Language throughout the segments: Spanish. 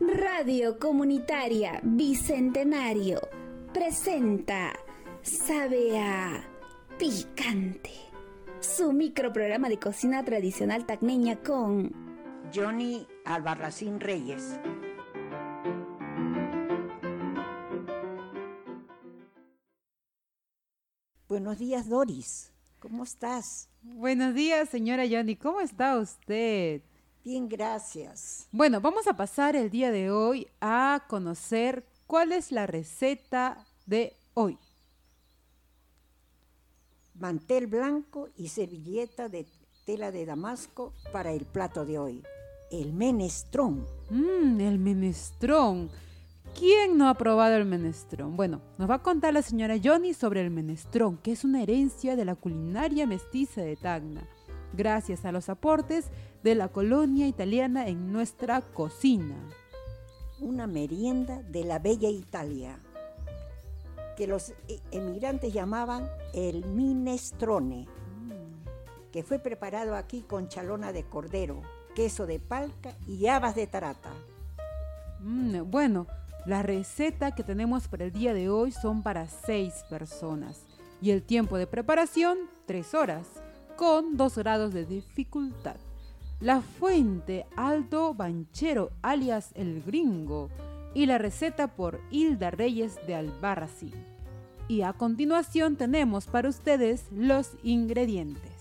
Radio Comunitaria Bicentenario presenta Sabe a Picante. Su microprograma de cocina tradicional tacneña con Johnny Albarracín Reyes. Buenos días, Doris. ¿Cómo estás? Buenos días, señora Johnny. ¿Cómo está usted? Bien, gracias. Bueno, vamos a pasar el día de hoy a conocer cuál es la receta de hoy. Mantel blanco y servilleta de tela de damasco para el plato de hoy. El menestrón. Mmm, el menestrón. ¿Quién no ha probado el menestrón? Bueno, nos va a contar la señora Johnny sobre el menestrón, que es una herencia de la culinaria mestiza de Tacna, gracias a los aportes de la colonia italiana en nuestra cocina. Una merienda de la bella Italia, que los e- emigrantes llamaban el minestrone, que fue preparado aquí con chalona de cordero, queso de palca y habas de tarata. Mm, bueno, la receta que tenemos para el día de hoy son para seis personas y el tiempo de preparación tres horas con dos grados de dificultad. La fuente Aldo Banchero alias El Gringo y la receta por Hilda Reyes de Albarracín. Y a continuación tenemos para ustedes los ingredientes.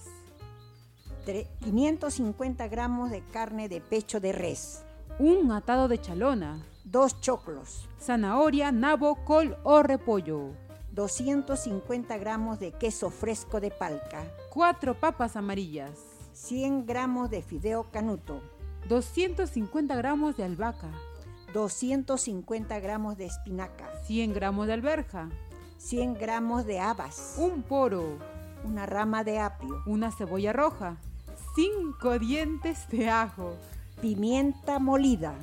Tre- 550 gramos de carne de pecho de res, Un atado de chalona, dos choclos, zanahoria, nabo, col o repollo. 250 gramos de queso fresco de palca, 4 papas amarillas, 100 gramos de fideo canuto, 250 gramos de albahaca, 250 gramos de espinaca, 100 gramos de alberja, 100 gramos de habas, un poro, una rama de apio, una cebolla roja, 5 dientes de ajo, pimienta molida,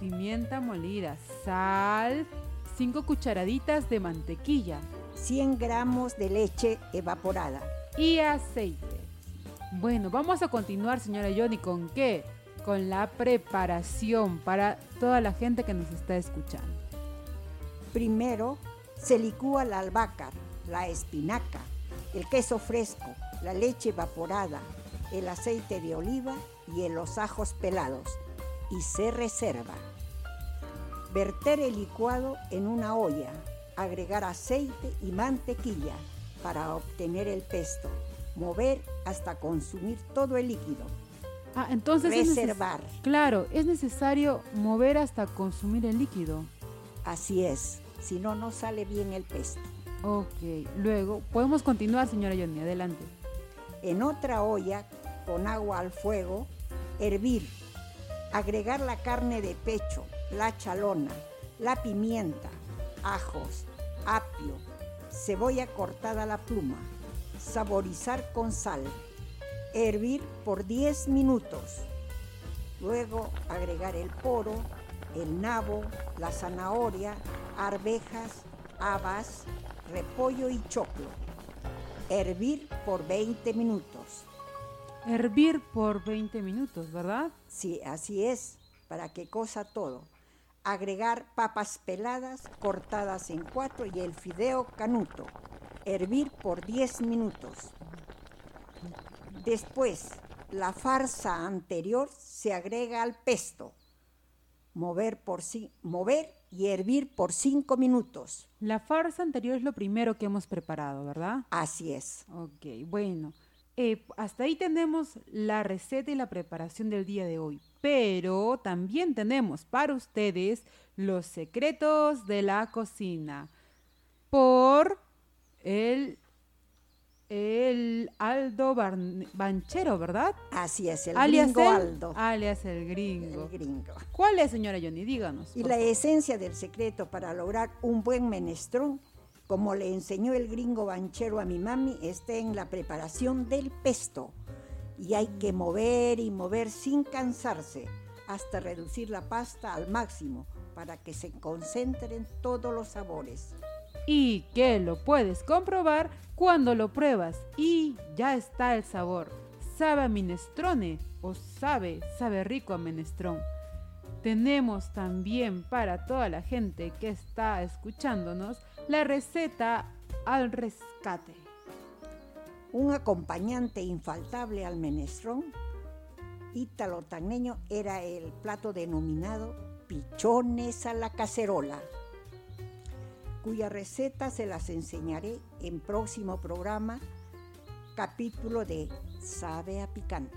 pimienta molida, sal, 5 cucharaditas de mantequilla 100 gramos de leche evaporada, y aceite. Bueno, vamos a continuar, señora Johnny, ¿con qué? Con la preparación para toda la gente que nos está escuchando. Primero se licúa la albahaca, la espinaca, el queso fresco, la leche evaporada, el aceite de oliva y los ajos pelados y se reserva. Verter el licuado en una olla, agregar aceite y mantequilla para obtener el pesto. Mover hasta consumir todo el líquido. Ah, entonces es Reservar. Claro, es necesario mover hasta consumir el líquido. Así es, si no, no sale bien el pesto. Ok, luego podemos continuar, señora Johnny, adelante. En otra olla, con agua al fuego, hervir. Agregar la carne de pecho, la chalona, la pimienta, ajos, apio, cebolla cortada a la pluma. Saborizar con sal. Hervir por 10 minutos. Luego agregar el poro, el nabo, la zanahoria, arvejas, habas, repollo y choclo. Hervir por 20 minutos. Hervir por 20 minutos, ¿verdad? Sí, así es. ¿Para qué cosa todo? Agregar papas peladas cortadas en cuatro y el fideo canuto. Hervir por 10 minutos. Después, la farsa anterior se agrega al pesto. Mover, por ci- mover y hervir por 5 minutos. La farsa anterior es lo primero que hemos preparado, ¿verdad? Así es. Ok, bueno. Eh, hasta ahí tenemos la receta y la preparación del día de hoy. Pero también tenemos para ustedes los secretos de la cocina por el, el Aldo Barn- Banchero, ¿verdad? Así es, el alias gringo el, Aldo. Alias el gringo. El gringo. ¿Cuál es, señora Johnny? Díganos. Y la favor. esencia del secreto para lograr un buen menestrón, como le enseñó el gringo banchero a mi mami, está en la preparación del pesto. Y hay que mover y mover sin cansarse hasta reducir la pasta al máximo para que se concentren todos los sabores. y que lo puedes comprobar cuando lo pruebas y ya está el sabor. sabe a minestrone o sabe, sabe rico a menestrón. Tenemos también para toda la gente que está escuchándonos la receta al rescate. Un acompañante infaltable al menestrón ítalo-tagneño era el plato denominado pichones a la cacerola, cuya receta se las enseñaré en próximo programa, capítulo de Sabe a picante.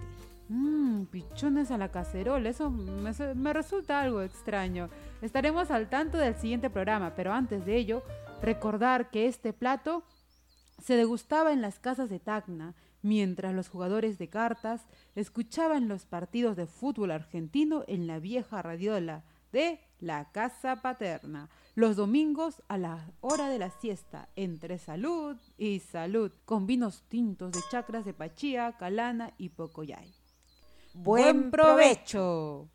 Mmm, pichones a la cacerola, eso me, me, resulta algo extraño. Estaremos al tanto del siguiente programa, pero antes de ello, recordar que este plato se degustaba en las casas de Tacna, mientras los jugadores de cartas escuchaban los partidos de fútbol argentino en la vieja radiola de la casa paterna, los domingos a la hora de la siesta, entre salud y salud, con vinos tintos de chacras de Pachía, Calana y Pocoyay. ¡Buen provecho!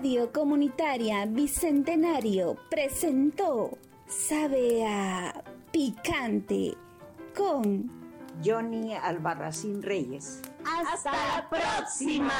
Radio Comunitaria Bicentenario presentó Sabe a Picante con Johnny Albarracín Reyes. Hasta la próxima.